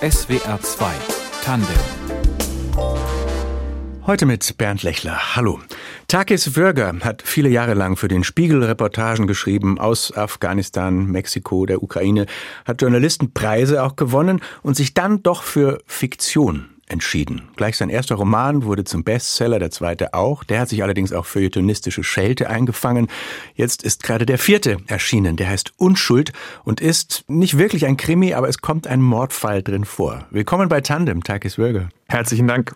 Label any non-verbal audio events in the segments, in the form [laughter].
SWR 2 Tandem Heute mit Bernd Lechler. Hallo. Takis Wörger hat viele Jahre lang für den Spiegel Reportagen geschrieben aus Afghanistan, Mexiko, der Ukraine, hat Journalistenpreise auch gewonnen und sich dann doch für Fiktion entschieden. Gleich sein erster Roman wurde zum Bestseller, der zweite auch. Der hat sich allerdings auch für feuilletonistische Schelte eingefangen. Jetzt ist gerade der vierte erschienen. Der heißt Unschuld und ist nicht wirklich ein Krimi, aber es kommt ein Mordfall drin vor. Willkommen bei Tandem, Takis Wörger. Herzlichen Dank.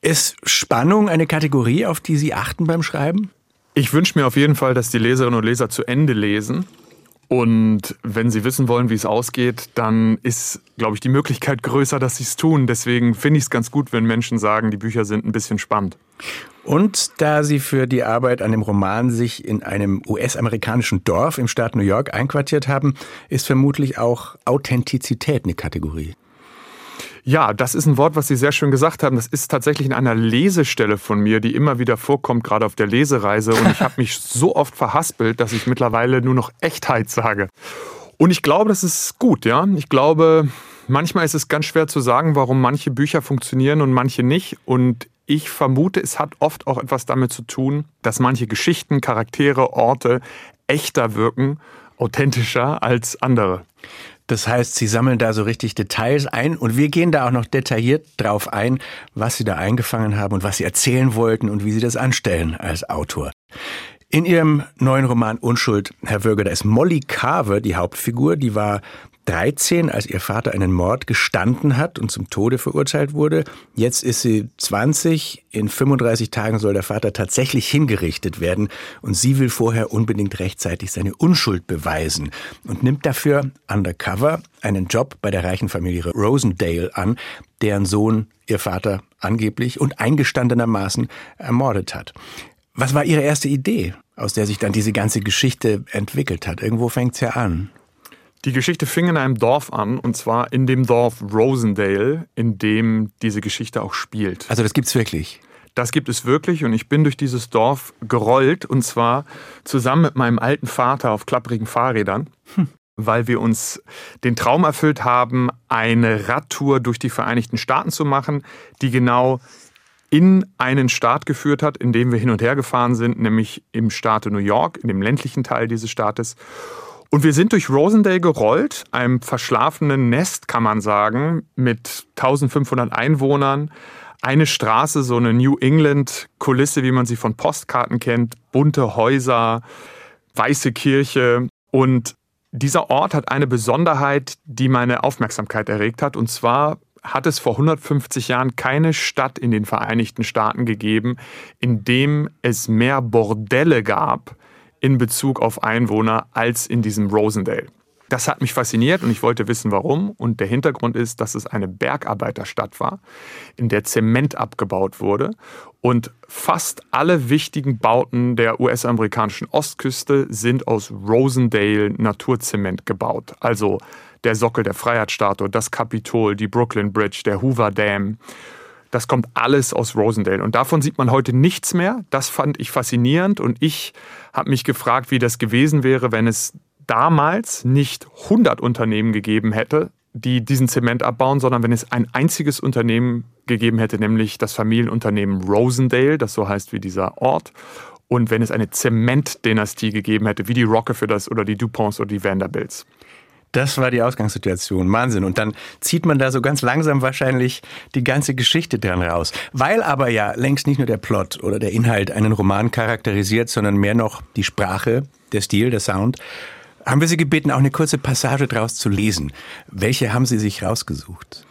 Ist Spannung eine Kategorie, auf die Sie achten beim Schreiben? Ich wünsche mir auf jeden Fall, dass die Leserinnen und Leser zu Ende lesen. Und wenn Sie wissen wollen, wie es ausgeht, dann ist, glaube ich, die Möglichkeit größer, dass Sie es tun. Deswegen finde ich es ganz gut, wenn Menschen sagen, die Bücher sind ein bisschen spannend. Und da Sie für die Arbeit an dem Roman sich in einem US-amerikanischen Dorf im Staat New York einquartiert haben, ist vermutlich auch Authentizität eine Kategorie. Ja, das ist ein Wort, was Sie sehr schön gesagt haben. Das ist tatsächlich in einer Lesestelle von mir, die immer wieder vorkommt, gerade auf der Lesereise. Und ich habe mich [laughs] so oft verhaspelt, dass ich mittlerweile nur noch Echtheit sage. Und ich glaube, das ist gut, ja. Ich glaube, manchmal ist es ganz schwer zu sagen, warum manche Bücher funktionieren und manche nicht. Und ich vermute, es hat oft auch etwas damit zu tun, dass manche Geschichten, Charaktere, Orte echter wirken, authentischer als andere. Das heißt, Sie sammeln da so richtig Details ein und wir gehen da auch noch detailliert drauf ein, was Sie da eingefangen haben und was Sie erzählen wollten und wie Sie das anstellen als Autor. In Ihrem neuen Roman Unschuld, Herr Würger, da ist Molly Carver die Hauptfigur, die war 13, als ihr Vater einen Mord gestanden hat und zum Tode verurteilt wurde. Jetzt ist sie 20. In 35 Tagen soll der Vater tatsächlich hingerichtet werden und sie will vorher unbedingt rechtzeitig seine Unschuld beweisen und nimmt dafür undercover einen Job bei der reichen Familie Rosendale an, deren Sohn ihr Vater angeblich und eingestandenermaßen ermordet hat. Was war Ihre erste Idee, aus der sich dann diese ganze Geschichte entwickelt hat? Irgendwo fängt's ja an. Die Geschichte fing in einem Dorf an, und zwar in dem Dorf Rosendale, in dem diese Geschichte auch spielt. Also das gibt's wirklich. Das gibt es wirklich und ich bin durch dieses Dorf gerollt und zwar zusammen mit meinem alten Vater auf klapprigen Fahrrädern, hm. weil wir uns den Traum erfüllt haben, eine Radtour durch die Vereinigten Staaten zu machen, die genau in einen Staat geführt hat, in dem wir hin und her gefahren sind, nämlich im Staate New York, in dem ländlichen Teil dieses Staates. Und wir sind durch Rosendale gerollt, einem verschlafenen Nest, kann man sagen, mit 1500 Einwohnern. Eine Straße, so eine New England-Kulisse, wie man sie von Postkarten kennt, bunte Häuser, weiße Kirche. Und dieser Ort hat eine Besonderheit, die meine Aufmerksamkeit erregt hat. Und zwar hat es vor 150 Jahren keine Stadt in den Vereinigten Staaten gegeben, in dem es mehr Bordelle gab in Bezug auf Einwohner als in diesem Rosendale. Das hat mich fasziniert und ich wollte wissen, warum. Und der Hintergrund ist, dass es eine Bergarbeiterstadt war, in der Zement abgebaut wurde. Und fast alle wichtigen Bauten der US-amerikanischen Ostküste sind aus Rosendale Naturzement gebaut. Also der Sockel der Freiheitsstatue, das Kapitol, die Brooklyn Bridge, der Hoover Dam. Das kommt alles aus Rosendale. Und davon sieht man heute nichts mehr. Das fand ich faszinierend. Und ich habe mich gefragt, wie das gewesen wäre, wenn es damals nicht 100 Unternehmen gegeben hätte, die diesen Zement abbauen, sondern wenn es ein einziges Unternehmen gegeben hätte, nämlich das Familienunternehmen Rosendale, das so heißt wie dieser Ort. Und wenn es eine Zementdynastie gegeben hätte, wie die Rockefellers oder die DuPonts oder die Vanderbilts. Das war die Ausgangssituation. Wahnsinn. Und dann zieht man da so ganz langsam wahrscheinlich die ganze Geschichte dran raus. Weil aber ja längst nicht nur der Plot oder der Inhalt einen Roman charakterisiert, sondern mehr noch die Sprache, der Stil, der Sound, haben wir Sie gebeten, auch eine kurze Passage draus zu lesen. Welche haben Sie sich rausgesucht?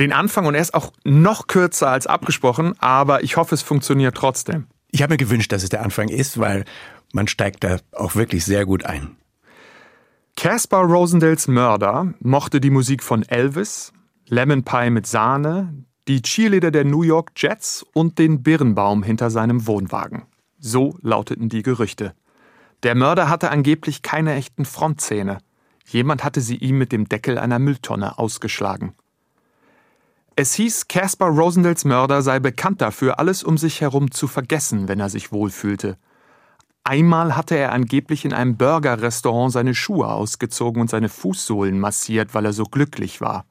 Den Anfang und er ist auch noch kürzer als abgesprochen, aber ich hoffe, es funktioniert trotzdem. Ich habe mir gewünscht, dass es der Anfang ist, weil man steigt da auch wirklich sehr gut ein. Caspar Rosendales Mörder mochte die Musik von Elvis, Lemon Pie mit Sahne, die Cheerleader der New York Jets und den Birnbaum hinter seinem Wohnwagen. So lauteten die Gerüchte. Der Mörder hatte angeblich keine echten Frontzähne. Jemand hatte sie ihm mit dem Deckel einer Mülltonne ausgeschlagen. Es hieß, Caspar Rosendales Mörder sei bekannt dafür, alles um sich herum zu vergessen, wenn er sich wohlfühlte. Einmal hatte er angeblich in einem Burgerrestaurant seine Schuhe ausgezogen und seine Fußsohlen massiert, weil er so glücklich war.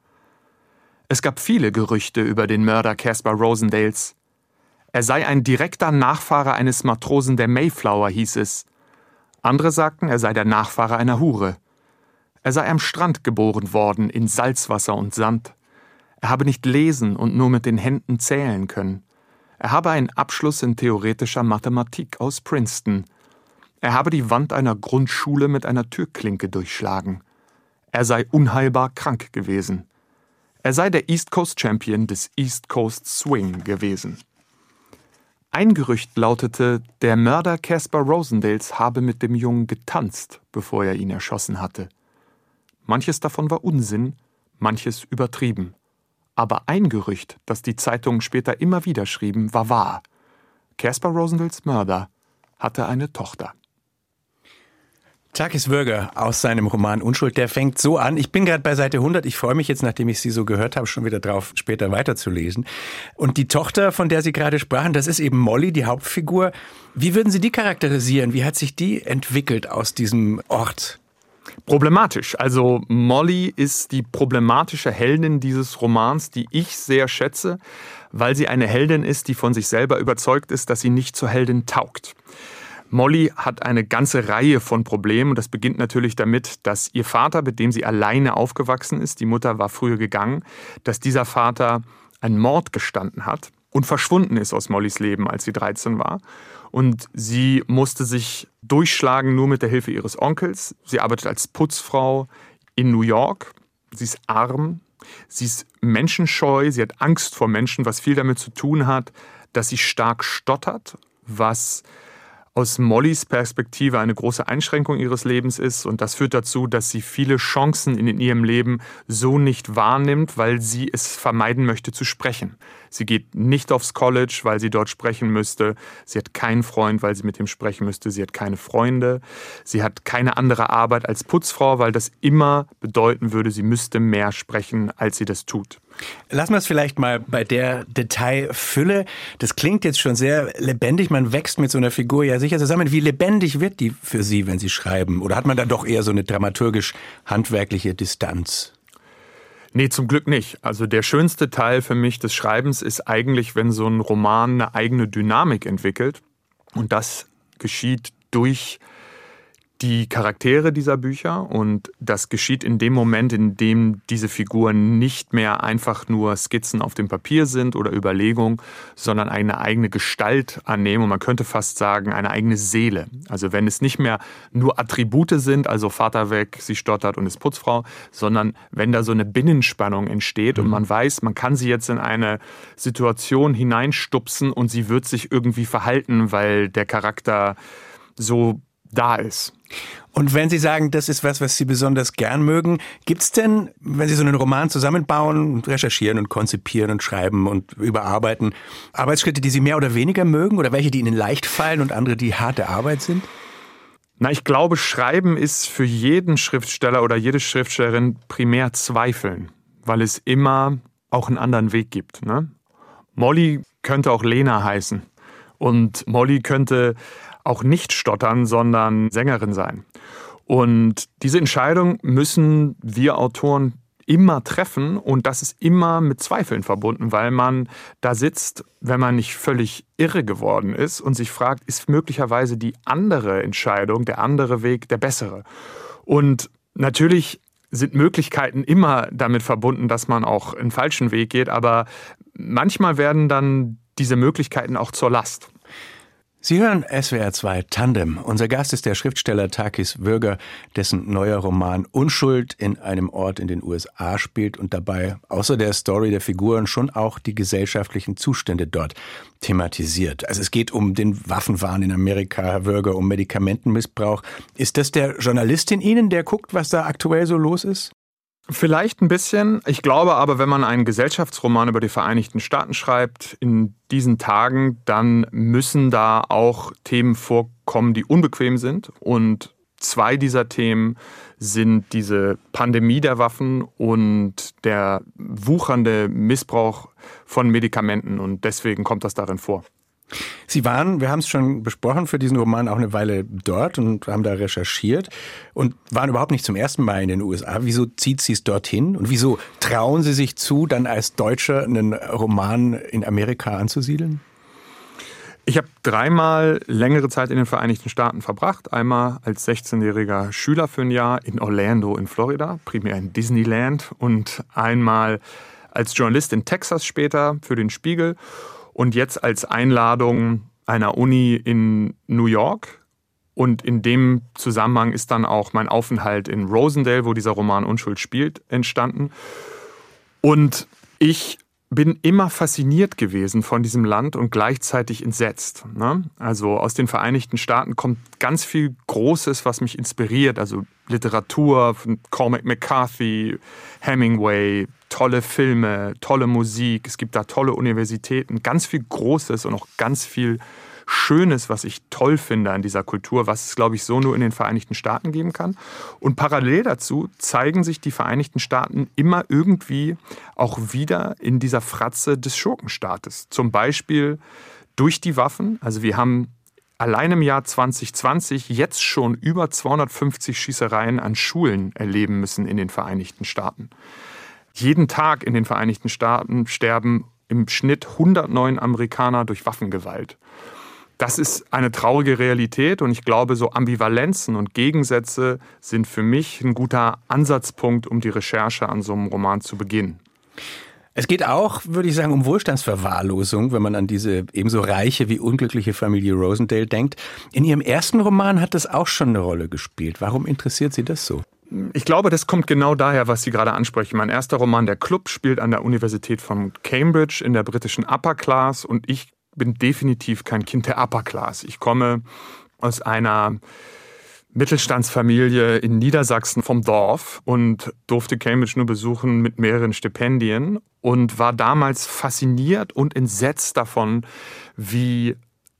Es gab viele Gerüchte über den Mörder Caspar Rosendales. Er sei ein direkter Nachfahre eines Matrosen der Mayflower, hieß es. Andere sagten, er sei der Nachfahre einer Hure. Er sei am Strand geboren worden, in Salzwasser und Sand. Er habe nicht lesen und nur mit den Händen zählen können. Er habe einen Abschluss in theoretischer Mathematik aus Princeton. Er habe die Wand einer Grundschule mit einer Türklinke durchschlagen. Er sei unheilbar krank gewesen. Er sei der East Coast Champion des East Coast Swing gewesen. Ein Gerücht lautete, der Mörder Caspar Rosendales habe mit dem Jungen getanzt, bevor er ihn erschossen hatte. Manches davon war Unsinn, manches übertrieben. Aber ein Gerücht, das die Zeitungen später immer wieder schrieben, war wahr. Caspar Rosendales Mörder hatte eine Tochter. Takis Würger aus seinem Roman Unschuld, der fängt so an. Ich bin gerade bei Seite 100. Ich freue mich jetzt, nachdem ich Sie so gehört habe, schon wieder drauf, später weiterzulesen. Und die Tochter, von der Sie gerade sprachen, das ist eben Molly, die Hauptfigur. Wie würden Sie die charakterisieren? Wie hat sich die entwickelt aus diesem Ort? Problematisch. Also Molly ist die problematische Heldin dieses Romans, die ich sehr schätze, weil sie eine Heldin ist, die von sich selber überzeugt ist, dass sie nicht zur Heldin taugt. Molly hat eine ganze Reihe von Problemen das beginnt natürlich damit, dass ihr Vater, mit dem sie alleine aufgewachsen ist, die Mutter war früher gegangen, dass dieser Vater einen Mord gestanden hat und verschwunden ist aus Mollys Leben, als sie 13 war. Und sie musste sich durchschlagen nur mit der Hilfe ihres Onkels. Sie arbeitet als Putzfrau in New York. Sie ist arm, sie ist menschenscheu, sie hat Angst vor Menschen, was viel damit zu tun hat, dass sie stark stottert, was aus Mollys Perspektive eine große Einschränkung ihres Lebens ist. Und das führt dazu, dass sie viele Chancen in ihrem Leben so nicht wahrnimmt, weil sie es vermeiden möchte zu sprechen. Sie geht nicht aufs College, weil sie dort sprechen müsste. Sie hat keinen Freund, weil sie mit ihm sprechen müsste. Sie hat keine Freunde. Sie hat keine andere Arbeit als Putzfrau, weil das immer bedeuten würde, sie müsste mehr sprechen, als sie das tut. Lassen wir es vielleicht mal bei der Detailfülle. Das klingt jetzt schon sehr lebendig. Man wächst mit so einer Figur ja sicher zusammen. Wie lebendig wird die für Sie, wenn Sie schreiben? Oder hat man da doch eher so eine dramaturgisch-handwerkliche Distanz? Nee, zum Glück nicht. Also der schönste Teil für mich des Schreibens ist eigentlich, wenn so ein Roman eine eigene Dynamik entwickelt. Und das geschieht durch die Charaktere dieser Bücher und das geschieht in dem Moment, in dem diese Figuren nicht mehr einfach nur Skizzen auf dem Papier sind oder Überlegungen, sondern eine eigene Gestalt annehmen und man könnte fast sagen, eine eigene Seele. Also wenn es nicht mehr nur Attribute sind, also Vater weg, sie stottert und ist Putzfrau, sondern wenn da so eine Binnenspannung entsteht mhm. und man weiß, man kann sie jetzt in eine Situation hineinstupsen und sie wird sich irgendwie verhalten, weil der Charakter so da ist. Und wenn Sie sagen, das ist was, was Sie besonders gern mögen, gibt es denn, wenn Sie so einen Roman zusammenbauen und recherchieren und konzipieren und schreiben und überarbeiten, Arbeitsschritte, die Sie mehr oder weniger mögen oder welche, die Ihnen leicht fallen und andere, die harte Arbeit sind? Na, ich glaube, Schreiben ist für jeden Schriftsteller oder jede Schriftstellerin primär Zweifeln, weil es immer auch einen anderen Weg gibt. Ne? Molly könnte auch Lena heißen. Und Molly könnte auch nicht stottern, sondern Sängerin sein. Und diese Entscheidung müssen wir Autoren immer treffen und das ist immer mit Zweifeln verbunden, weil man da sitzt, wenn man nicht völlig irre geworden ist und sich fragt, ist möglicherweise die andere Entscheidung, der andere Weg der bessere? Und natürlich sind Möglichkeiten immer damit verbunden, dass man auch einen falschen Weg geht, aber manchmal werden dann diese Möglichkeiten auch zur Last. Sie hören SWR 2 Tandem. Unser Gast ist der Schriftsteller Takis Würger, dessen neuer Roman Unschuld in einem Ort in den USA spielt und dabei außer der Story der Figuren schon auch die gesellschaftlichen Zustände dort thematisiert. Also es geht um den Waffenwahn in Amerika, Herr Würger, um Medikamentenmissbrauch. Ist das der Journalist in Ihnen, der guckt, was da aktuell so los ist? Vielleicht ein bisschen. Ich glaube aber, wenn man einen Gesellschaftsroman über die Vereinigten Staaten schreibt in diesen Tagen, dann müssen da auch Themen vorkommen, die unbequem sind. Und zwei dieser Themen sind diese Pandemie der Waffen und der wuchernde Missbrauch von Medikamenten. Und deswegen kommt das darin vor. Sie waren, wir haben es schon besprochen, für diesen Roman auch eine Weile dort und haben da recherchiert und waren überhaupt nicht zum ersten Mal in den USA. Wieso zieht Sie es dorthin und wieso trauen Sie sich zu, dann als Deutscher einen Roman in Amerika anzusiedeln? Ich habe dreimal längere Zeit in den Vereinigten Staaten verbracht. Einmal als 16-jähriger Schüler für ein Jahr in Orlando in Florida, primär in Disneyland und einmal als Journalist in Texas später für den Spiegel und jetzt als Einladung einer Uni in New York. Und in dem Zusammenhang ist dann auch mein Aufenthalt in Rosendale, wo dieser Roman Unschuld spielt, entstanden. Und ich bin immer fasziniert gewesen von diesem Land und gleichzeitig entsetzt. Ne? Also aus den Vereinigten Staaten kommt ganz viel Großes, was mich inspiriert. Also Literatur Cormac McCarthy, Hemingway, tolle Filme, tolle Musik. Es gibt da tolle Universitäten, ganz viel Großes und auch ganz viel Schönes, was ich toll finde an dieser Kultur, was es, glaube ich, so nur in den Vereinigten Staaten geben kann. Und parallel dazu zeigen sich die Vereinigten Staaten immer irgendwie auch wieder in dieser Fratze des Schurkenstaates. Zum Beispiel durch die Waffen. Also wir haben allein im Jahr 2020 jetzt schon über 250 Schießereien an Schulen erleben müssen in den Vereinigten Staaten. Jeden Tag in den Vereinigten Staaten sterben im Schnitt 109 Amerikaner durch Waffengewalt. Das ist eine traurige Realität und ich glaube, so Ambivalenzen und Gegensätze sind für mich ein guter Ansatzpunkt, um die Recherche an so einem Roman zu beginnen. Es geht auch, würde ich sagen, um Wohlstandsverwahrlosung, wenn man an diese ebenso reiche wie unglückliche Familie Rosendale denkt. In Ihrem ersten Roman hat das auch schon eine Rolle gespielt. Warum interessiert Sie das so? Ich glaube, das kommt genau daher, was Sie gerade ansprechen. Mein erster Roman, Der Club, spielt an der Universität von Cambridge in der britischen Upper Class und ich bin definitiv kein Kind der Upper Class. Ich komme aus einer Mittelstandsfamilie in Niedersachsen vom Dorf und durfte Cambridge nur besuchen mit mehreren Stipendien und war damals fasziniert und entsetzt davon, wie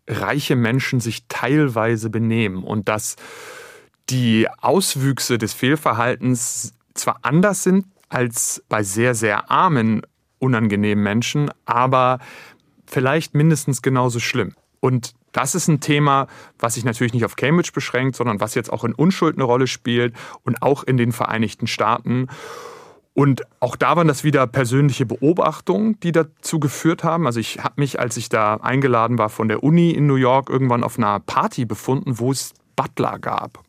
reiche Menschen sich teilweise benehmen und dass die Auswüchse des Fehlverhaltens zwar anders sind als bei sehr, sehr armen, unangenehmen Menschen, aber vielleicht mindestens genauso schlimm. Und das ist ein Thema, was sich natürlich nicht auf Cambridge beschränkt, sondern was jetzt auch in Unschuld eine Rolle spielt und auch in den Vereinigten Staaten. Und auch da waren das wieder persönliche Beobachtungen, die dazu geführt haben. Also ich habe mich, als ich da eingeladen war von der Uni in New York, irgendwann auf einer Party befunden, wo es Butler gab.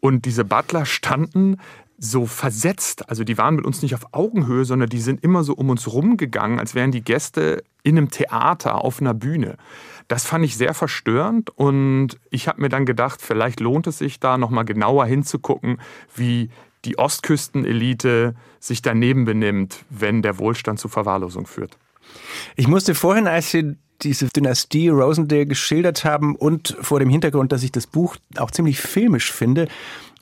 Und diese Butler standen so versetzt. Also die waren mit uns nicht auf Augenhöhe, sondern die sind immer so um uns rumgegangen, als wären die Gäste in einem Theater auf einer Bühne. Das fand ich sehr verstörend und ich habe mir dann gedacht, vielleicht lohnt es sich da nochmal genauer hinzugucken, wie die Ostküstenelite sich daneben benimmt, wenn der Wohlstand zu Verwahrlosung führt. Ich musste vorhin, als Sie diese Dynastie Rosendale geschildert haben und vor dem Hintergrund, dass ich das Buch auch ziemlich filmisch finde,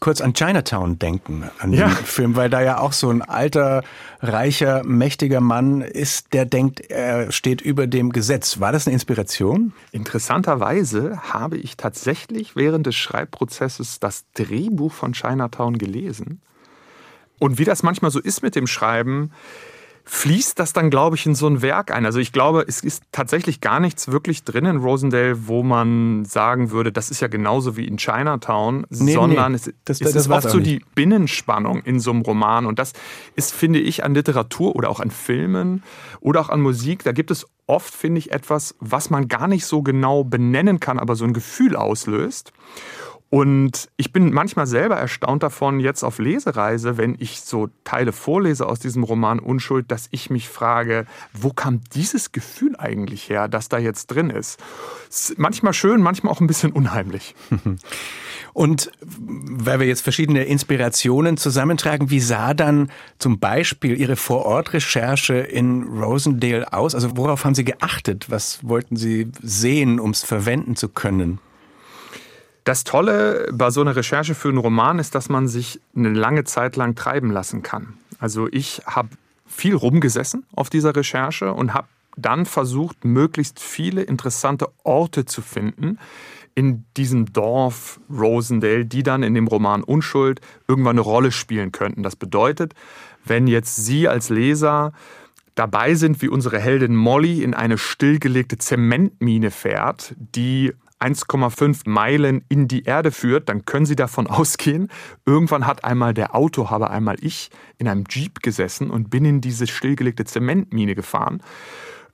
kurz an Chinatown denken, an ja. den Film, weil da ja auch so ein alter, reicher, mächtiger Mann ist, der denkt, er steht über dem Gesetz. War das eine Inspiration? Interessanterweise habe ich tatsächlich während des Schreibprozesses das Drehbuch von Chinatown gelesen. Und wie das manchmal so ist mit dem Schreiben, fließt das dann, glaube ich, in so ein Werk ein. Also ich glaube, es ist tatsächlich gar nichts wirklich drin in Rosendale, wo man sagen würde, das ist ja genauso wie in Chinatown, nee, sondern nee, es, das, es das ist oft so die Binnenspannung in so einem Roman. Und das ist, finde ich, an Literatur oder auch an Filmen oder auch an Musik, da gibt es oft, finde ich, etwas, was man gar nicht so genau benennen kann, aber so ein Gefühl auslöst. Und ich bin manchmal selber erstaunt davon, jetzt auf Lesereise, wenn ich so Teile vorlese aus diesem Roman Unschuld, dass ich mich frage, wo kam dieses Gefühl eigentlich her, das da jetzt drin ist? ist manchmal schön, manchmal auch ein bisschen unheimlich. [laughs] Und weil wir jetzt verschiedene Inspirationen zusammentragen, wie sah dann zum Beispiel Ihre Vorortrecherche in Rosendale aus? Also worauf haben Sie geachtet? Was wollten Sie sehen, um es verwenden zu können? Das Tolle bei so einer Recherche für einen Roman ist, dass man sich eine lange Zeit lang treiben lassen kann. Also ich habe viel rumgesessen auf dieser Recherche und habe dann versucht, möglichst viele interessante Orte zu finden in diesem Dorf Rosendale, die dann in dem Roman Unschuld irgendwann eine Rolle spielen könnten. Das bedeutet, wenn jetzt Sie als Leser dabei sind, wie unsere Heldin Molly in eine stillgelegte Zementmine fährt, die 1,5 Meilen in die Erde führt, dann können Sie davon [laughs] ausgehen, irgendwann hat einmal der Autohaber, einmal ich, in einem Jeep gesessen und bin in diese stillgelegte Zementmine gefahren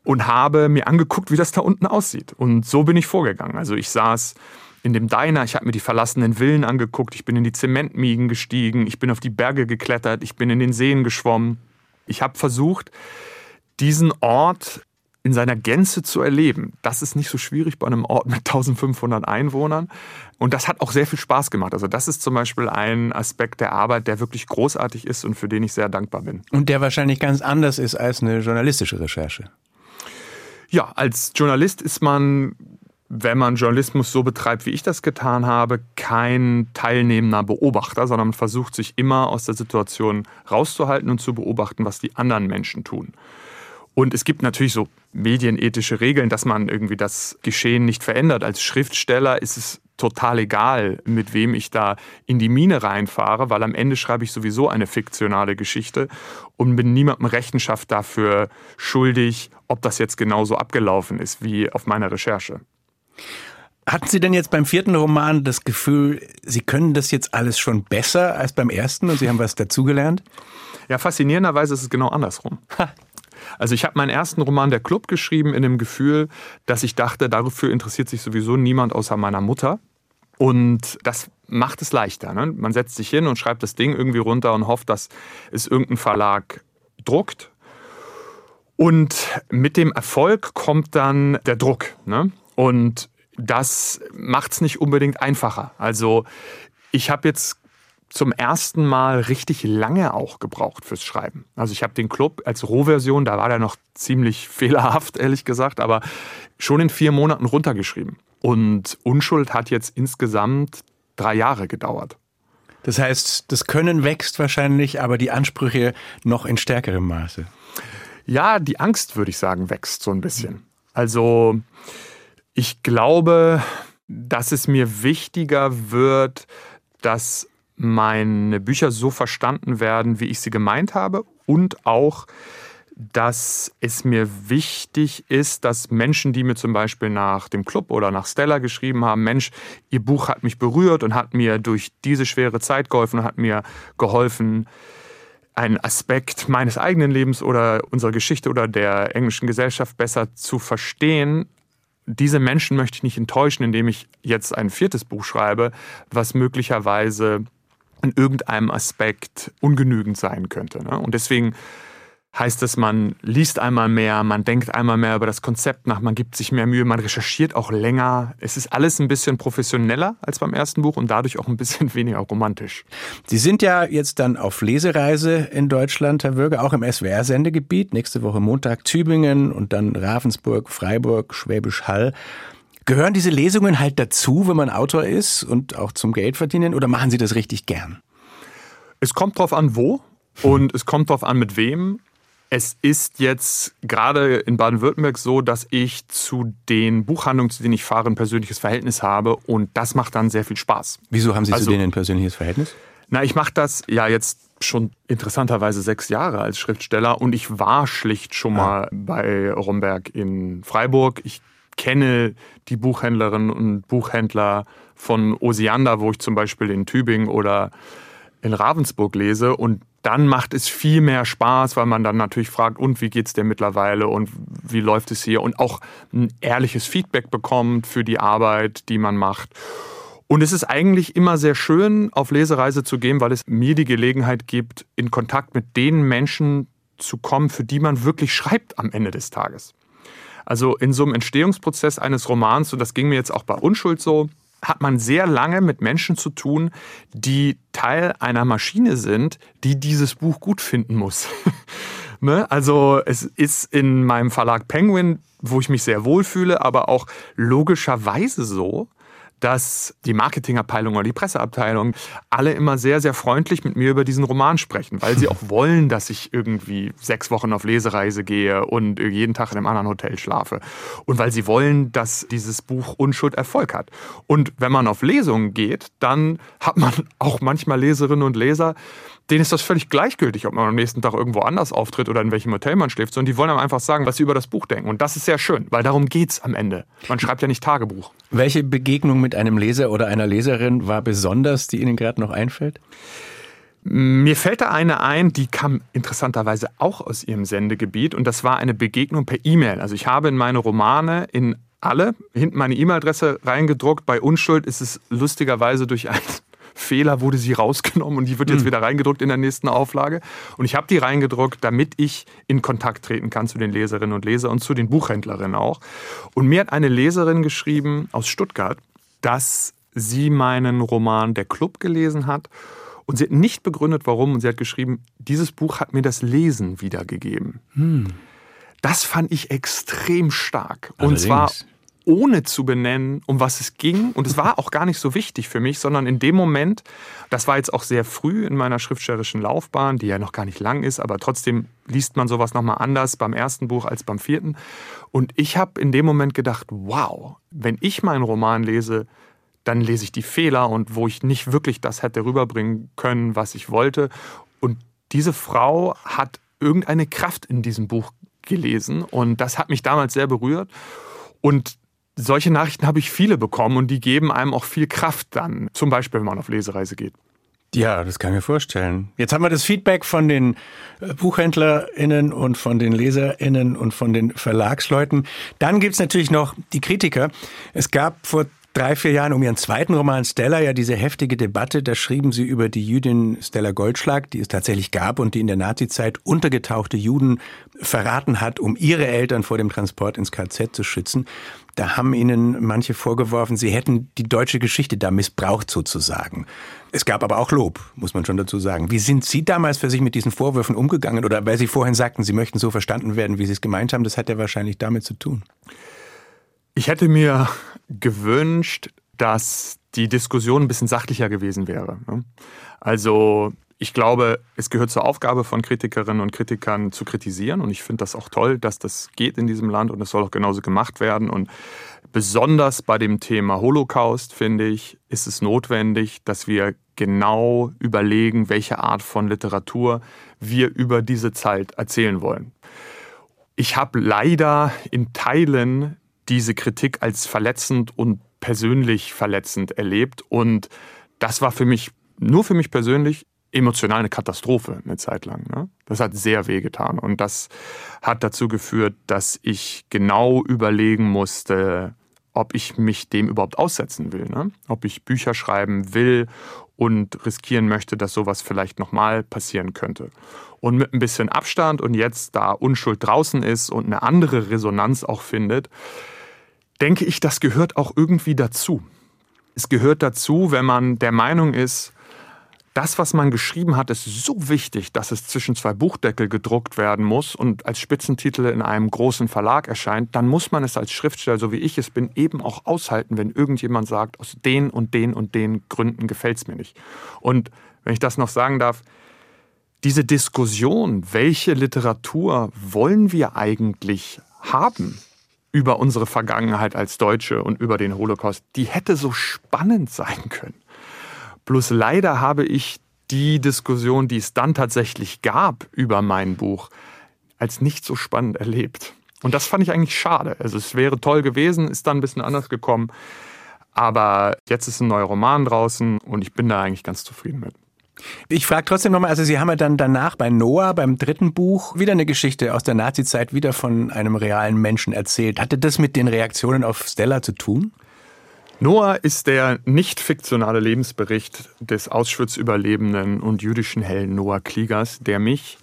und habe mir angeguckt, wie das da unten aussieht. Und so bin ich vorgegangen. Also ich saß in dem Diner, ich habe mir die verlassenen Villen angeguckt, ich bin in die Zementmiegen gestiegen, ich bin auf die Berge geklettert, ich bin in den Seen geschwommen. Ich habe versucht, diesen Ort in seiner Gänze zu erleben. Das ist nicht so schwierig bei einem Ort mit 1500 Einwohnern. Und das hat auch sehr viel Spaß gemacht. Also das ist zum Beispiel ein Aspekt der Arbeit, der wirklich großartig ist und für den ich sehr dankbar bin. Und der wahrscheinlich ganz anders ist als eine journalistische Recherche. Ja, als Journalist ist man, wenn man Journalismus so betreibt, wie ich das getan habe, kein teilnehmender Beobachter, sondern man versucht sich immer aus der Situation rauszuhalten und zu beobachten, was die anderen Menschen tun. Und es gibt natürlich so medienethische Regeln, dass man irgendwie das Geschehen nicht verändert. Als Schriftsteller ist es total egal, mit wem ich da in die Mine reinfahre, weil am Ende schreibe ich sowieso eine fiktionale Geschichte und bin niemandem Rechenschaft dafür schuldig, ob das jetzt genauso abgelaufen ist wie auf meiner Recherche. Hatten Sie denn jetzt beim vierten Roman das Gefühl, Sie können das jetzt alles schon besser als beim ersten und Sie haben was dazugelernt? Ja, faszinierenderweise ist es genau andersrum. Also ich habe meinen ersten Roman Der Club geschrieben in dem Gefühl, dass ich dachte, dafür interessiert sich sowieso niemand außer meiner Mutter. Und das macht es leichter. Ne? Man setzt sich hin und schreibt das Ding irgendwie runter und hofft, dass es irgendein Verlag druckt. Und mit dem Erfolg kommt dann der Druck. Ne? Und das macht es nicht unbedingt einfacher. Also ich habe jetzt zum ersten Mal richtig lange auch gebraucht fürs Schreiben. Also ich habe den Club als Rohversion, da war der noch ziemlich [laughs] fehlerhaft, ehrlich gesagt, aber schon in vier Monaten runtergeschrieben. Und Unschuld hat jetzt insgesamt drei Jahre gedauert. Das heißt, das Können wächst wahrscheinlich, aber die Ansprüche noch in stärkerem Maße. Ja, die Angst, würde ich sagen, wächst so ein bisschen. Also ich glaube, dass es mir wichtiger wird, dass meine Bücher so verstanden werden, wie ich sie gemeint habe und auch, dass es mir wichtig ist, dass Menschen, die mir zum Beispiel nach dem Club oder nach Stella geschrieben haben, Mensch, ihr Buch hat mich berührt und hat mir durch diese schwere Zeit geholfen und hat mir geholfen, einen Aspekt meines eigenen Lebens oder unserer Geschichte oder der englischen Gesellschaft besser zu verstehen. Diese Menschen möchte ich nicht enttäuschen, indem ich jetzt ein viertes Buch schreibe, was möglicherweise in irgendeinem Aspekt ungenügend sein könnte. Ne? Und deswegen heißt es, man liest einmal mehr, man denkt einmal mehr über das Konzept nach, man gibt sich mehr Mühe, man recherchiert auch länger. Es ist alles ein bisschen professioneller als beim ersten Buch und dadurch auch ein bisschen [laughs] weniger romantisch. Sie sind ja jetzt dann auf Lesereise in Deutschland, Herr Würger, auch im SWR-Sendegebiet. Nächste Woche Montag Tübingen und dann Ravensburg, Freiburg, Schwäbisch Hall. Gehören diese Lesungen halt dazu, wenn man Autor ist und auch zum Geld verdienen oder machen Sie das richtig gern? Es kommt drauf an, wo und es kommt drauf an, mit wem. Es ist jetzt gerade in Baden-Württemberg so, dass ich zu den Buchhandlungen, zu denen ich fahre, ein persönliches Verhältnis habe und das macht dann sehr viel Spaß. Wieso haben Sie also, zu denen ein persönliches Verhältnis? Na, ich mache das ja jetzt schon interessanterweise sechs Jahre als Schriftsteller und ich war schlicht schon ah. mal bei Romberg in Freiburg. Ich kenne die Buchhändlerinnen und Buchhändler von Osiander, wo ich zum Beispiel in Tübingen oder in Ravensburg lese und dann macht es viel mehr Spaß, weil man dann natürlich fragt, und wie geht es dir mittlerweile und wie läuft es hier und auch ein ehrliches Feedback bekommt für die Arbeit, die man macht. Und es ist eigentlich immer sehr schön, auf Lesereise zu gehen, weil es mir die Gelegenheit gibt, in Kontakt mit den Menschen zu kommen, für die man wirklich schreibt am Ende des Tages. Also in so einem Entstehungsprozess eines Romans, und das ging mir jetzt auch bei Unschuld so, hat man sehr lange mit Menschen zu tun, die Teil einer Maschine sind, die dieses Buch gut finden muss. [laughs] ne? Also es ist in meinem Verlag Penguin, wo ich mich sehr wohlfühle, aber auch logischerweise so, dass die Marketingabteilung oder die Presseabteilung alle immer sehr, sehr freundlich mit mir über diesen Roman sprechen, weil sie [laughs] auch wollen, dass ich irgendwie sechs Wochen auf Lesereise gehe und jeden Tag in einem anderen Hotel schlafe. Und weil sie wollen, dass dieses Buch Unschuld Erfolg hat. Und wenn man auf Lesungen geht, dann hat man [laughs] auch manchmal Leserinnen und Leser, denen ist das völlig gleichgültig, ob man am nächsten Tag irgendwo anders auftritt oder in welchem Hotel man schläft, sondern die wollen einem einfach sagen, was sie über das Buch denken. Und das ist sehr schön, weil darum geht es am Ende. Man schreibt ja nicht Tagebuch. Welche Begegnung mit einem Leser oder einer Leserin war besonders, die Ihnen gerade noch einfällt? Mir fällt da eine ein, die kam interessanterweise auch aus ihrem Sendegebiet und das war eine Begegnung per E-Mail. Also ich habe in meine Romane in alle hinten meine E-Mail-Adresse reingedruckt. Bei Unschuld ist es lustigerweise durch einen Fehler wurde sie rausgenommen und die wird jetzt mhm. wieder reingedruckt in der nächsten Auflage. Und ich habe die reingedruckt, damit ich in Kontakt treten kann zu den Leserinnen und Lesern und zu den Buchhändlerinnen auch. Und mir hat eine Leserin geschrieben aus Stuttgart, dass sie meinen Roman Der Club gelesen hat und sie hat nicht begründet, warum. Und sie hat geschrieben, dieses Buch hat mir das Lesen wiedergegeben. Hm. Das fand ich extrem stark. Allerdings. Und zwar ohne zu benennen, um was es ging. Und es war auch gar nicht so wichtig für mich, sondern in dem Moment, das war jetzt auch sehr früh in meiner schriftstellerischen Laufbahn, die ja noch gar nicht lang ist, aber trotzdem liest man sowas nochmal anders beim ersten Buch als beim vierten. Und ich habe in dem Moment gedacht, wow, wenn ich meinen Roman lese, dann lese ich die Fehler und wo ich nicht wirklich das hätte rüberbringen können, was ich wollte. Und diese Frau hat irgendeine Kraft in diesem Buch gelesen und das hat mich damals sehr berührt. Und solche Nachrichten habe ich viele bekommen und die geben einem auch viel Kraft dann, zum Beispiel wenn man auf Lesereise geht. Ja, das kann ich mir vorstellen. Jetzt haben wir das Feedback von den äh, BuchhändlerInnen und von den LeserInnen und von den Verlagsleuten. Dann gibt's natürlich noch die Kritiker. Es gab vor drei, vier Jahren um ihren zweiten Roman Stella ja diese heftige Debatte. Da schrieben sie über die Jüdin Stella Goldschlag, die es tatsächlich gab und die in der Nazizeit untergetauchte Juden verraten hat, um ihre Eltern vor dem Transport ins KZ zu schützen. Da haben ihnen manche vorgeworfen, sie hätten die deutsche Geschichte da missbraucht sozusagen. Es gab aber auch Lob, muss man schon dazu sagen. Wie sind Sie damals für sich mit diesen Vorwürfen umgegangen? Oder weil Sie vorhin sagten, Sie möchten so verstanden werden, wie Sie es gemeint haben, das hat ja wahrscheinlich damit zu tun. Ich hätte mir gewünscht, dass die Diskussion ein bisschen sachlicher gewesen wäre. Ne? Also ich glaube, es gehört zur Aufgabe von Kritikerinnen und Kritikern zu kritisieren und ich finde das auch toll, dass das geht in diesem Land und es soll auch genauso gemacht werden und besonders bei dem Thema Holocaust finde ich, ist es notwendig, dass wir genau überlegen, welche Art von Literatur wir über diese Zeit erzählen wollen. Ich habe leider in Teilen diese Kritik als verletzend und persönlich verletzend erlebt. Und das war für mich, nur für mich persönlich, emotional eine Katastrophe eine Zeit lang. Ne? Das hat sehr wehgetan. Und das hat dazu geführt, dass ich genau überlegen musste, ob ich mich dem überhaupt aussetzen will. Ne? Ob ich Bücher schreiben will und riskieren möchte, dass sowas vielleicht nochmal passieren könnte. Und mit ein bisschen Abstand und jetzt, da Unschuld draußen ist und eine andere Resonanz auch findet, denke ich, das gehört auch irgendwie dazu. Es gehört dazu, wenn man der Meinung ist, das, was man geschrieben hat, ist so wichtig, dass es zwischen zwei Buchdeckel gedruckt werden muss und als Spitzentitel in einem großen Verlag erscheint, dann muss man es als Schriftsteller, so wie ich es bin, eben auch aushalten, wenn irgendjemand sagt, aus den und den und den Gründen gefällt es mir nicht. Und wenn ich das noch sagen darf, diese Diskussion, welche Literatur wollen wir eigentlich haben? Über unsere Vergangenheit als Deutsche und über den Holocaust, die hätte so spannend sein können. Bloß leider habe ich die Diskussion, die es dann tatsächlich gab über mein Buch, als nicht so spannend erlebt. Und das fand ich eigentlich schade. Also es wäre toll gewesen, ist dann ein bisschen anders gekommen. Aber jetzt ist ein neuer Roman draußen und ich bin da eigentlich ganz zufrieden mit. Ich frage trotzdem nochmal, also Sie haben ja dann danach bei Noah, beim dritten Buch, wieder eine Geschichte aus der Nazizeit, wieder von einem realen Menschen erzählt. Hatte das mit den Reaktionen auf Stella zu tun? Noah ist der nicht fiktionale Lebensbericht des Auschwitz-Überlebenden und jüdischen Helden Noah Kliegers, der mich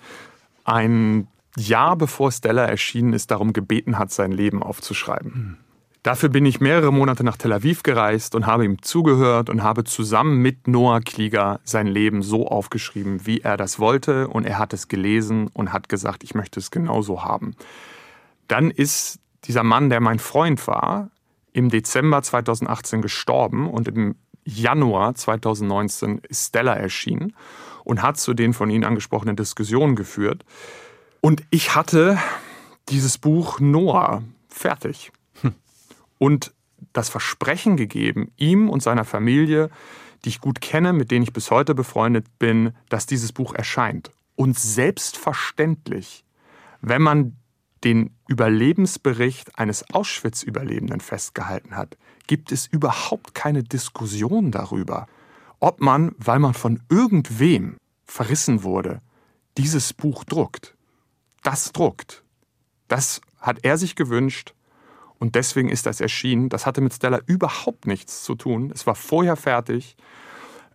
ein Jahr bevor Stella erschienen ist, darum gebeten hat, sein Leben aufzuschreiben. Dafür bin ich mehrere Monate nach Tel Aviv gereist und habe ihm zugehört und habe zusammen mit Noah Klieger sein Leben so aufgeschrieben, wie er das wollte. Und er hat es gelesen und hat gesagt, ich möchte es genauso haben. Dann ist dieser Mann, der mein Freund war, im Dezember 2018 gestorben und im Januar 2019 ist Stella erschienen und hat zu den von Ihnen angesprochenen Diskussionen geführt. Und ich hatte dieses Buch Noah fertig und das Versprechen gegeben, ihm und seiner Familie die ich gut kenne, mit denen ich bis heute befreundet bin, dass dieses Buch erscheint. Und selbstverständlich, wenn man den Überlebensbericht eines Auschwitz-Überlebenden festgehalten hat, gibt es überhaupt keine Diskussion darüber, ob man, weil man von irgendwem verrissen wurde, dieses Buch druckt. Das druckt. Das hat er sich gewünscht und deswegen ist das erschienen. Das hatte mit Stella überhaupt nichts zu tun. Es war vorher fertig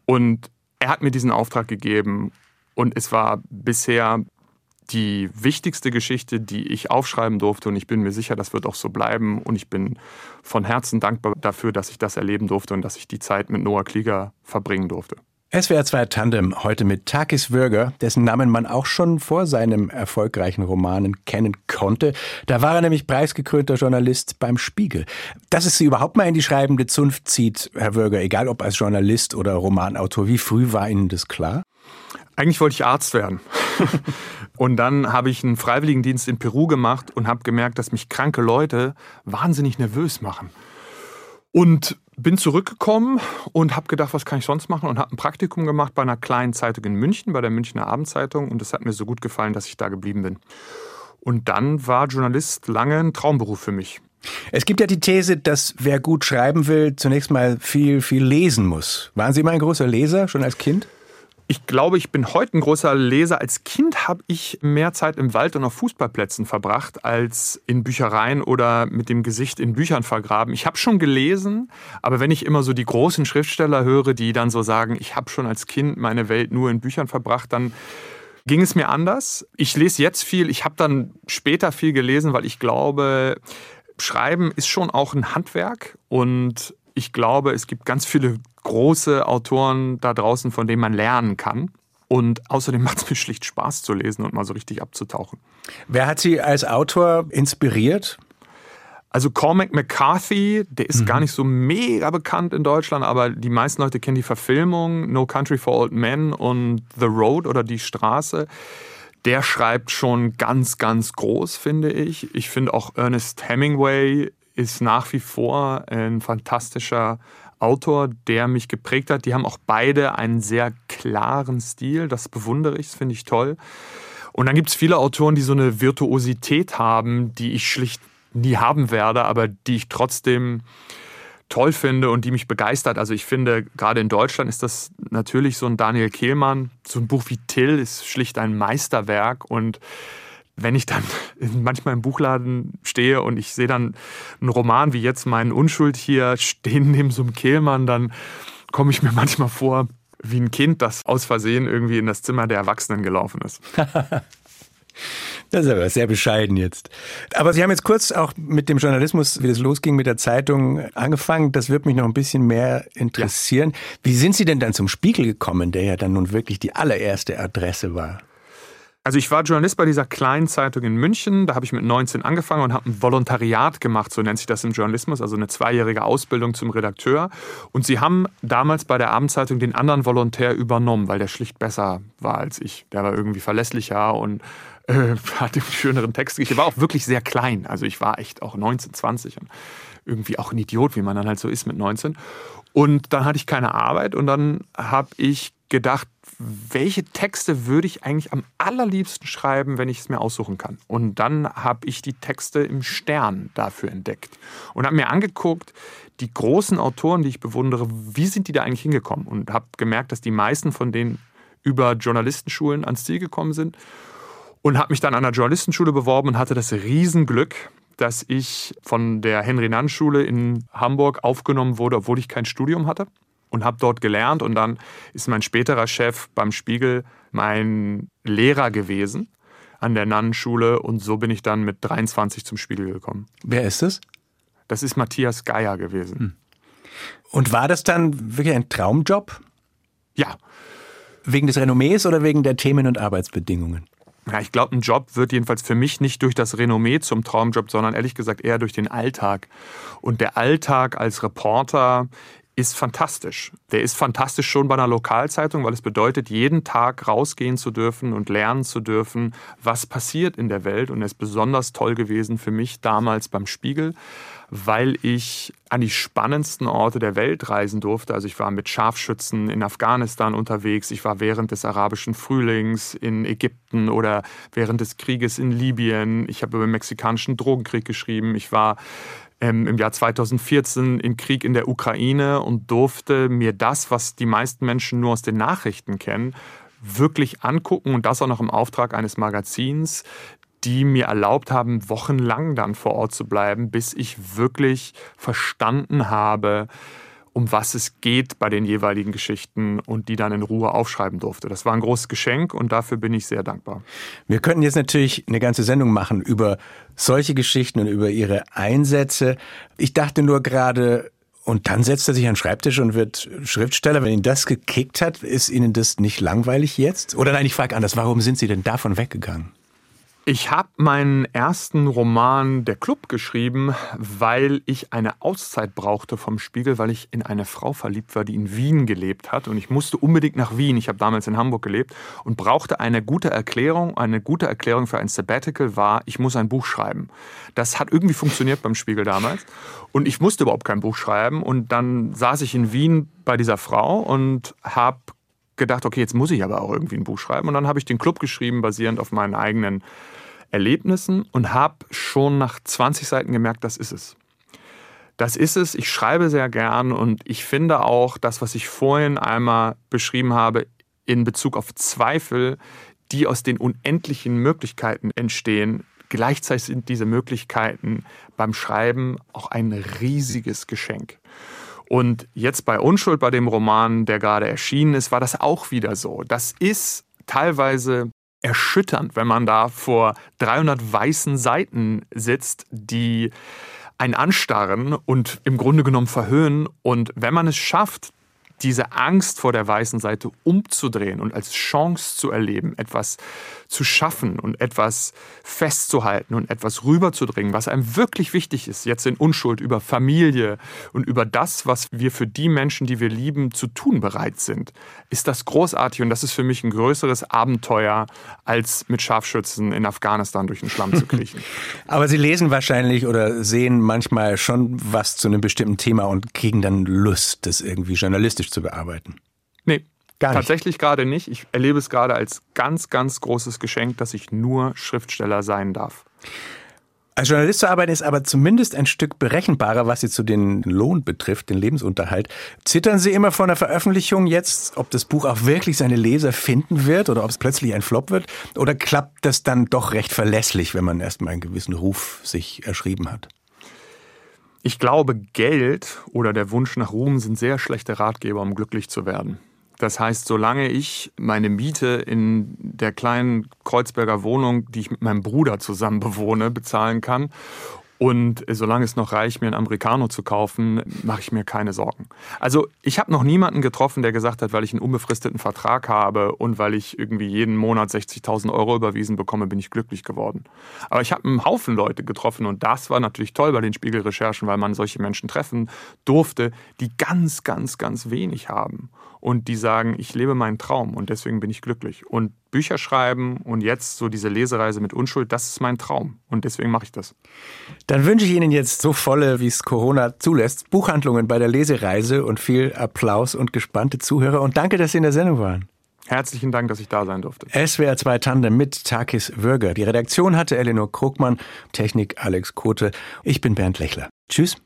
und er hat mir diesen Auftrag gegeben und es war bisher die wichtigste Geschichte, die ich aufschreiben durfte und ich bin mir sicher, das wird auch so bleiben und ich bin von Herzen dankbar dafür, dass ich das erleben durfte und dass ich die Zeit mit Noah Klieger verbringen durfte. SWR 2 Tandem heute mit Takis Würger, dessen Namen man auch schon vor seinem erfolgreichen Romanen kennen konnte. Da war er nämlich preisgekrönter Journalist beim Spiegel. Dass es Sie überhaupt mal in die schreibende Zunft zieht, Herr Würger, egal ob als Journalist oder Romanautor, wie früh war Ihnen das klar? Eigentlich wollte ich Arzt werden. [laughs] und dann habe ich einen Freiwilligendienst in Peru gemacht und habe gemerkt, dass mich kranke Leute wahnsinnig nervös machen. Und bin zurückgekommen und habe gedacht, was kann ich sonst machen und habe ein Praktikum gemacht bei einer kleinen Zeitung in München, bei der Münchner Abendzeitung und es hat mir so gut gefallen, dass ich da geblieben bin. Und dann war Journalist lange ein Traumberuf für mich. Es gibt ja die These, dass wer gut schreiben will, zunächst mal viel, viel lesen muss. Waren Sie mal ein großer Leser, schon als Kind? Ich glaube, ich bin heute ein großer Leser. Als Kind habe ich mehr Zeit im Wald und auf Fußballplätzen verbracht als in Büchereien oder mit dem Gesicht in Büchern vergraben. Ich habe schon gelesen, aber wenn ich immer so die großen Schriftsteller höre, die dann so sagen, ich habe schon als Kind meine Welt nur in Büchern verbracht, dann ging es mir anders. Ich lese jetzt viel, ich habe dann später viel gelesen, weil ich glaube, Schreiben ist schon auch ein Handwerk und ich glaube, es gibt ganz viele große Autoren da draußen, von denen man lernen kann. Und außerdem macht es mir schlicht Spaß zu lesen und mal so richtig abzutauchen. Wer hat Sie als Autor inspiriert? Also Cormac McCarthy, der ist mhm. gar nicht so mega bekannt in Deutschland, aber die meisten Leute kennen die Verfilmung No Country for Old Men und The Road oder Die Straße. Der schreibt schon ganz, ganz groß, finde ich. Ich finde auch Ernest Hemingway ist nach wie vor ein fantastischer Autor, der mich geprägt hat. Die haben auch beide einen sehr klaren Stil. Das bewundere ich, das finde ich toll. Und dann gibt es viele Autoren, die so eine Virtuosität haben, die ich schlicht nie haben werde, aber die ich trotzdem toll finde und die mich begeistert. Also ich finde, gerade in Deutschland ist das natürlich so ein Daniel Kehlmann. So ein Buch wie Till ist schlicht ein Meisterwerk und wenn ich dann [laughs] manchmal im Buchladen stehe und ich sehe dann einen Roman wie jetzt meinen Unschuld hier stehen [laughs] neben so einem Kehlmann, dann komme ich mir manchmal vor wie ein Kind, das aus Versehen irgendwie in das Zimmer der Erwachsenen gelaufen ist. [laughs] Das ist aber sehr bescheiden jetzt. Aber Sie haben jetzt kurz auch mit dem Journalismus, wie das losging mit der Zeitung, angefangen. Das wird mich noch ein bisschen mehr interessieren. Ja. Wie sind Sie denn dann zum Spiegel gekommen, der ja dann nun wirklich die allererste Adresse war? Also ich war Journalist bei dieser kleinen Zeitung in München. Da habe ich mit 19 angefangen und habe ein Volontariat gemacht, so nennt sich das im Journalismus, also eine zweijährige Ausbildung zum Redakteur. Und sie haben damals bei der Abendzeitung den anderen Volontär übernommen, weil der schlicht besser war als ich. Der war irgendwie verlässlicher und äh, [laughs] hatte einen schöneren Text. Ich war auch wirklich sehr klein. Also ich war echt auch 19, 20 und irgendwie auch ein Idiot, wie man dann halt so ist mit 19. Und dann hatte ich keine Arbeit und dann habe ich gedacht, welche Texte würde ich eigentlich am allerliebsten schreiben, wenn ich es mir aussuchen kann. Und dann habe ich die Texte im Stern dafür entdeckt und habe mir angeguckt, die großen Autoren, die ich bewundere, wie sind die da eigentlich hingekommen? Und habe gemerkt, dass die meisten von denen über Journalistenschulen ans Ziel gekommen sind und habe mich dann an einer Journalistenschule beworben und hatte das Riesenglück, dass ich von der Henry-Nann-Schule in Hamburg aufgenommen wurde, obwohl ich kein Studium hatte und habe dort gelernt. Und dann ist mein späterer Chef beim Spiegel mein Lehrer gewesen an der Nannenschule. Und so bin ich dann mit 23 zum Spiegel gekommen. Wer ist es? Das ist Matthias Geier gewesen. Hm. Und war das dann wirklich ein Traumjob? Ja. Wegen des Renommees oder wegen der Themen und Arbeitsbedingungen? Ja, ich glaube, ein Job wird jedenfalls für mich nicht durch das Renommee zum Traumjob, sondern ehrlich gesagt eher durch den Alltag. Und der Alltag als Reporter ist fantastisch. Der ist fantastisch schon bei einer Lokalzeitung, weil es bedeutet, jeden Tag rausgehen zu dürfen und lernen zu dürfen, was passiert in der Welt. Und er ist besonders toll gewesen für mich damals beim Spiegel, weil ich an die spannendsten Orte der Welt reisen durfte. Also ich war mit Scharfschützen in Afghanistan unterwegs, ich war während des arabischen Frühlings in Ägypten oder während des Krieges in Libyen, ich habe über den mexikanischen Drogenkrieg geschrieben, ich war ähm, im Jahr 2014 im Krieg in der Ukraine und durfte mir das, was die meisten Menschen nur aus den Nachrichten kennen, wirklich angucken und das auch noch im Auftrag eines Magazins, die mir erlaubt haben, wochenlang dann vor Ort zu bleiben, bis ich wirklich verstanden habe, um was es geht bei den jeweiligen Geschichten und die dann in Ruhe aufschreiben durfte. Das war ein großes Geschenk und dafür bin ich sehr dankbar. Wir könnten jetzt natürlich eine ganze Sendung machen über solche Geschichten und über ihre Einsätze. Ich dachte nur gerade, und dann setzt er sich an den Schreibtisch und wird Schriftsteller. Wenn ihn das gekickt hat, ist Ihnen das nicht langweilig jetzt? Oder nein, ich frage anders, warum sind Sie denn davon weggegangen? Ich habe meinen ersten Roman Der Club geschrieben, weil ich eine Auszeit brauchte vom Spiegel, weil ich in eine Frau verliebt war, die in Wien gelebt hat. Und ich musste unbedingt nach Wien. Ich habe damals in Hamburg gelebt und brauchte eine gute Erklärung. Eine gute Erklärung für ein Sabbatical war, ich muss ein Buch schreiben. Das hat irgendwie funktioniert beim Spiegel damals. Und ich musste überhaupt kein Buch schreiben. Und dann saß ich in Wien bei dieser Frau und habe gedacht, okay, jetzt muss ich aber auch irgendwie ein Buch schreiben. Und dann habe ich den Club geschrieben, basierend auf meinen eigenen Erlebnissen und habe schon nach 20 Seiten gemerkt, das ist es. Das ist es. Ich schreibe sehr gern und ich finde auch das, was ich vorhin einmal beschrieben habe, in Bezug auf Zweifel, die aus den unendlichen Möglichkeiten entstehen. Gleichzeitig sind diese Möglichkeiten beim Schreiben auch ein riesiges Geschenk. Und jetzt bei Unschuld, bei dem Roman, der gerade erschienen ist, war das auch wieder so. Das ist teilweise erschütternd, wenn man da vor 300 weißen Seiten sitzt, die einen anstarren und im Grunde genommen verhöhnen. Und wenn man es schafft, diese Angst vor der weißen Seite umzudrehen und als Chance zu erleben, etwas zu schaffen und etwas festzuhalten und etwas rüberzudringen, was einem wirklich wichtig ist, jetzt in Unschuld über Familie und über das, was wir für die Menschen, die wir lieben, zu tun bereit sind, ist das großartig und das ist für mich ein größeres Abenteuer, als mit Scharfschützen in Afghanistan durch den Schlamm zu [laughs] kriechen. Aber Sie lesen wahrscheinlich oder sehen manchmal schon was zu einem bestimmten Thema und kriegen dann Lust, das irgendwie journalistisch zu bearbeiten. Nee, Gar nicht. Tatsächlich gerade nicht. Ich erlebe es gerade als ganz, ganz großes Geschenk, dass ich nur Schriftsteller sein darf. Als Journalist zu arbeiten ist aber zumindest ein Stück berechenbarer, was Sie zu den Lohn betrifft, den Lebensunterhalt. Zittern Sie immer vor einer Veröffentlichung jetzt, ob das Buch auch wirklich seine Leser finden wird oder ob es plötzlich ein Flop wird? Oder klappt das dann doch recht verlässlich, wenn man erstmal einen gewissen Ruf sich erschrieben hat? Ich glaube, Geld oder der Wunsch nach Ruhm sind sehr schlechte Ratgeber, um glücklich zu werden. Das heißt, solange ich meine Miete in der kleinen Kreuzberger Wohnung, die ich mit meinem Bruder zusammen bewohne, bezahlen kann und solange es noch reicht, mir ein Americano zu kaufen, mache ich mir keine Sorgen. Also ich habe noch niemanden getroffen, der gesagt hat, weil ich einen unbefristeten Vertrag habe und weil ich irgendwie jeden Monat 60.000 Euro überwiesen bekomme, bin ich glücklich geworden. Aber ich habe einen Haufen Leute getroffen und das war natürlich toll bei den Spiegelrecherchen, weil man solche Menschen treffen durfte, die ganz, ganz, ganz wenig haben und die sagen, ich lebe meinen Traum und deswegen bin ich glücklich. Und Bücher schreiben und jetzt so diese Lesereise mit Unschuld, das ist mein Traum und deswegen mache ich das. Dann wünsche ich Ihnen jetzt so volle, wie es Corona zulässt, Buchhandlungen bei der Lesereise und viel Applaus und gespannte Zuhörer und danke, dass Sie in der Sendung waren. Herzlichen Dank, dass ich da sein durfte. SWR 2 Tandem mit Takis Würger. Die Redaktion hatte Eleanor Krugmann, Technik Alex Kote. Ich bin Bernd Lechler. Tschüss.